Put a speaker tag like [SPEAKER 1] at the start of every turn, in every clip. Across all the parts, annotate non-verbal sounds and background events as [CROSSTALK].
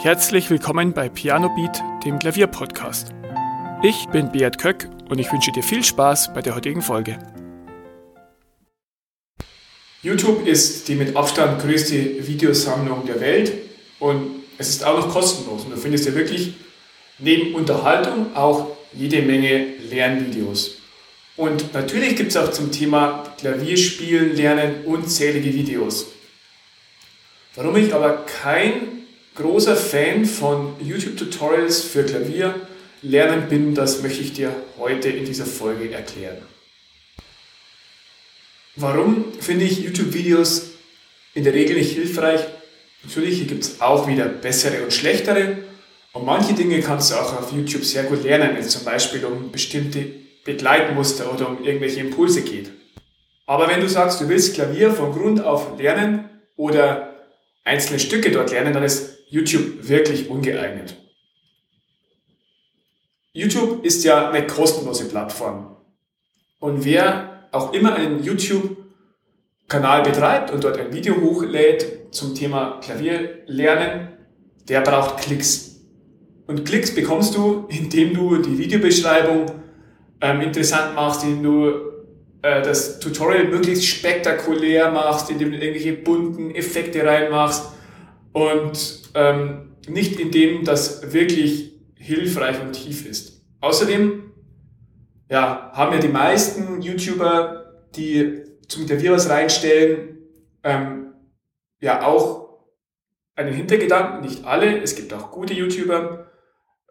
[SPEAKER 1] Herzlich willkommen bei Piano Beat, dem Klavierpodcast. Ich bin Beat Köck und ich wünsche dir viel Spaß bei der heutigen Folge. YouTube ist die mit Abstand größte Videosammlung der Welt und es ist auch noch kostenlos. Und du findest ja wirklich neben Unterhaltung auch jede Menge Lernvideos. Und natürlich gibt es auch zum Thema Klavierspielen lernen unzählige Videos. Warum ich aber kein großer Fan von YouTube-Tutorials für Klavier lernen bin, das möchte ich dir heute in dieser Folge erklären. Warum finde ich YouTube-Videos in der Regel nicht hilfreich? Natürlich, gibt es auch wieder bessere und schlechtere. Und manche Dinge kannst du auch auf YouTube sehr gut lernen, wenn es zum Beispiel um bestimmte Begleitmuster oder um irgendwelche Impulse geht. Aber wenn du sagst, du willst Klavier von Grund auf lernen oder einzelne Stücke dort lernen, dann ist YouTube wirklich ungeeignet. YouTube ist ja eine kostenlose Plattform. Und wer auch immer einen YouTube-Kanal betreibt und dort ein Video hochlädt zum Thema Klavierlernen, der braucht Klicks. Und Klicks bekommst du, [LAUGHS] indem du die Videobeschreibung ähm, interessant machst, indem du äh, das Tutorial möglichst spektakulär machst, indem du irgendwelche bunten Effekte reinmachst und ähm, nicht indem das wirklich hilfreich und tief ist. Außerdem ja, haben ja die meisten YouTuber, die zum Klavier was reinstellen, ähm, ja auch einen Hintergedanken, nicht alle, es gibt auch gute YouTuber,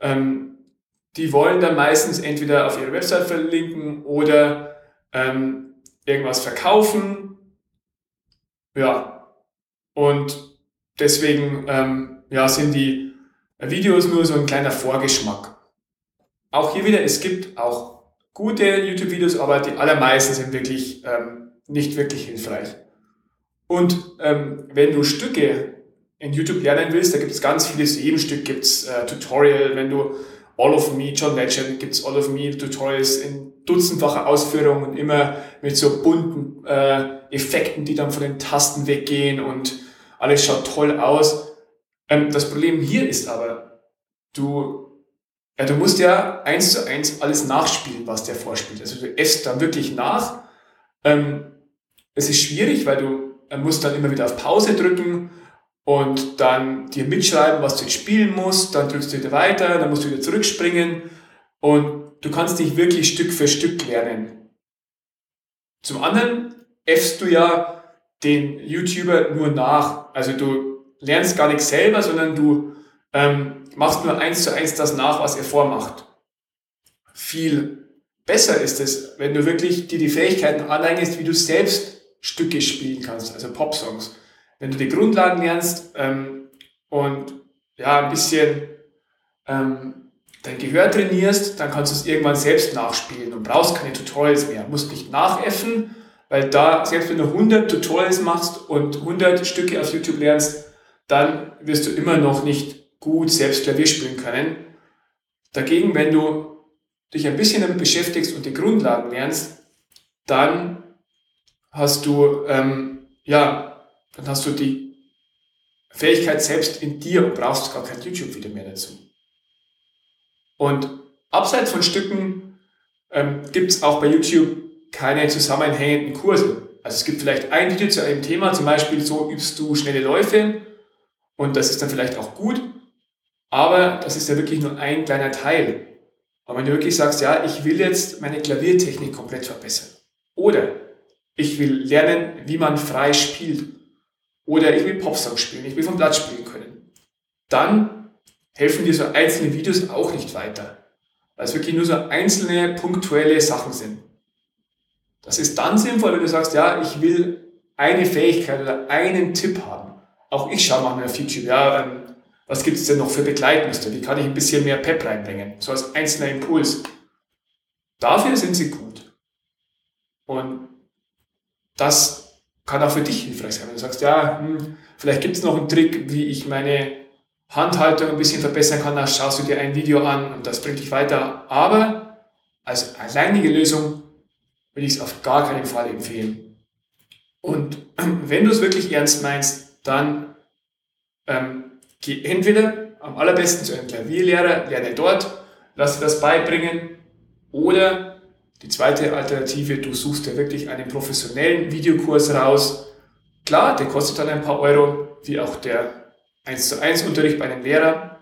[SPEAKER 1] ähm, die wollen dann meistens entweder auf ihre Website verlinken oder ähm, irgendwas verkaufen. Ja, und deswegen ähm, ja, sind die Videos nur so ein kleiner Vorgeschmack. Auch hier wieder, es gibt auch gute YouTube-Videos, aber die allermeisten sind wirklich ähm, nicht wirklich hilfreich. Und ähm, wenn du Stücke in YouTube lernen willst, da gibt es ganz viele, zu jedem Stück gibt es äh, Tutorial, wenn du All of Me, John Legend, gibt es All of Me Tutorials in dutzendfacher Ausführung und immer mit so bunten äh, Effekten, die dann von den Tasten weggehen und alles schaut toll aus. Ähm, das Problem hier ist aber, du, ja, du musst ja eins zu eins alles nachspielen, was der vorspielt. Also du esst dann wirklich nach. Ähm, es ist schwierig, weil du äh, musst dann immer wieder auf Pause drücken und dann dir mitschreiben, was du jetzt spielen musst, dann drückst du wieder weiter, dann musst du wieder zurückspringen und du kannst dich wirklich Stück für Stück lernen. Zum anderen äffst du ja den YouTuber nur nach. Also du lernst gar nichts selber, sondern du ähm, machst nur eins zu eins das nach, was er vormacht. Viel besser ist es, wenn du wirklich dir die Fähigkeiten aneignest, wie du selbst Stücke spielen kannst, also Popsongs wenn du die Grundlagen lernst ähm, und ja, ein bisschen ähm, dein Gehör trainierst, dann kannst du es irgendwann selbst nachspielen und brauchst keine Tutorials mehr. Musst nicht nachäffen, weil da, selbst wenn du 100 Tutorials machst und 100 Stücke auf YouTube lernst, dann wirst du immer noch nicht gut selbst Klavier spielen können. Dagegen, wenn du dich ein bisschen damit beschäftigst und die Grundlagen lernst, dann hast du ähm, ja dann hast du die Fähigkeit selbst in dir und brauchst gar kein YouTube-Video mehr dazu. Und abseits von Stücken ähm, gibt es auch bei YouTube keine zusammenhängenden Kurse. Also es gibt vielleicht ein Video zu einem Thema, zum Beispiel so übst du schnelle Läufe und das ist dann vielleicht auch gut, aber das ist ja wirklich nur ein kleiner Teil. Aber wenn du wirklich sagst, ja, ich will jetzt meine Klaviertechnik komplett verbessern oder ich will lernen, wie man frei spielt oder ich will Popsong spielen, ich will vom Blatt spielen können. Dann helfen dir so einzelne Videos auch nicht weiter, weil es wirklich nur so einzelne punktuelle Sachen sind. Das ist dann sinnvoll, wenn du sagst, ja, ich will eine Fähigkeit oder einen Tipp haben. Auch ich schaue manchmal auf YouTube, ja, ähm, was gibt es denn noch für Begleitmuster? Wie kann ich ein bisschen mehr Pep reinbringen? So als einzelner Impuls. Dafür sind sie gut. Und das kann auch für dich hilfreich sein. Wenn du sagst, ja, hm, vielleicht gibt es noch einen Trick, wie ich meine Handhaltung ein bisschen verbessern kann, dann schaust du dir ein Video an und das bringt dich weiter. Aber als alleinige Lösung würde ich es auf gar keinen Fall empfehlen. Und [CLEARS THROAT] wenn du es wirklich ernst meinst, dann ähm, geh entweder am allerbesten zu einem Klavierlehrer, lerne dort, lass dir das beibringen. Oder die zweite Alternative, du suchst dir wirklich einen professionellen Videokurs raus. Klar, der kostet dann ein paar Euro, wie auch der 1 zu 1 Unterricht bei einem Lehrer.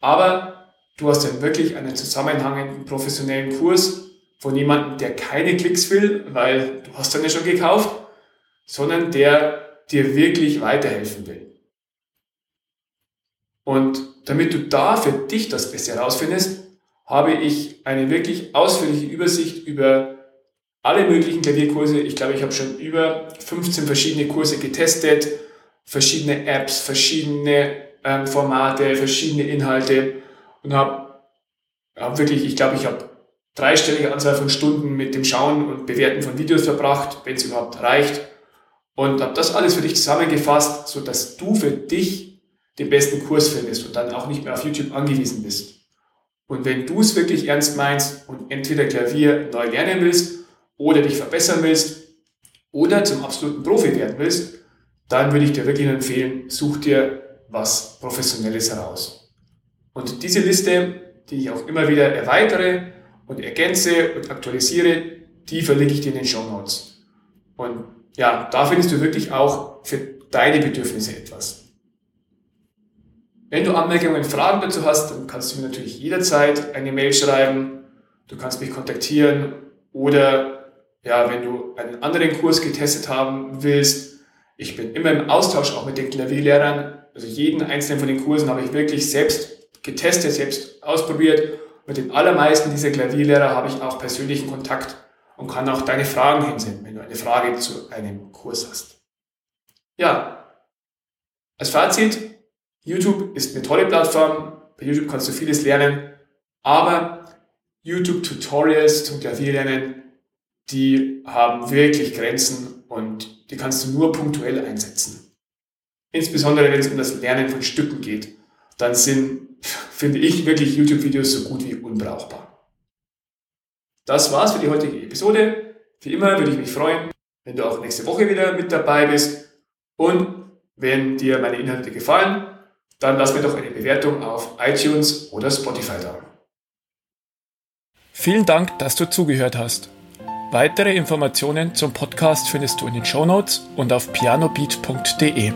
[SPEAKER 1] Aber du hast dann wirklich einen zusammenhängenden professionellen Kurs von jemandem, der keine Klicks will, weil du hast dann ja schon gekauft, sondern der dir wirklich weiterhelfen will. Und damit du da für dich das Beste herausfindest, habe ich eine wirklich ausführliche Übersicht über alle möglichen Klavierkurse. Ich glaube, ich habe schon über 15 verschiedene Kurse getestet, verschiedene Apps, verschiedene ähm, Formate, verschiedene Inhalte und habe hab wirklich, ich glaube, ich habe dreistellige Anzahl von Stunden mit dem Schauen und Bewerten von Videos verbracht, wenn es überhaupt reicht. Und habe das alles für dich zusammengefasst, so dass du für dich den besten Kurs findest und dann auch nicht mehr auf YouTube angewiesen bist. Und wenn du es wirklich ernst meinst und entweder Klavier neu lernen willst oder dich verbessern willst oder zum absoluten Profi werden willst, dann würde ich dir wirklich empfehlen, such dir was Professionelles heraus. Und diese Liste, die ich auch immer wieder erweitere und ergänze und aktualisiere, die verlinke ich dir in den Show Notes. Und ja, da findest du wirklich auch für deine Bedürfnisse etwas. Wenn du Anmerkungen und Fragen dazu hast, dann kannst du mir natürlich jederzeit eine Mail schreiben. Du kannst mich kontaktieren oder ja, wenn du einen anderen Kurs getestet haben willst, ich bin immer im Austausch auch mit den Klavierlehrern. Also jeden einzelnen von den Kursen habe ich wirklich selbst getestet, selbst ausprobiert. Mit den allermeisten dieser Klavierlehrer habe ich auch persönlichen Kontakt und kann auch deine Fragen hinsenden, wenn du eine Frage zu einem Kurs hast. Ja, als Fazit, YouTube ist eine tolle Plattform. Bei YouTube kannst du vieles lernen, aber YouTube-Tutorials zum Klavierlernen, die haben wirklich Grenzen und die kannst du nur punktuell einsetzen. Insbesondere wenn es um das Lernen von Stücken geht, dann sind, [LAUGHS] finde ich, wirklich YouTube-Videos so gut wie unbrauchbar. Das war's für die heutige Episode. Wie immer würde ich mich freuen, wenn du auch nächste Woche wieder mit dabei bist. Und wenn dir meine Inhalte gefallen, dann lass mir doch eine Bewertung auf iTunes oder Spotify da.
[SPEAKER 2] Vielen Dank, dass du zugehört hast. Weitere Informationen zum Podcast findest du in den Show Notes und auf pianobeat.de.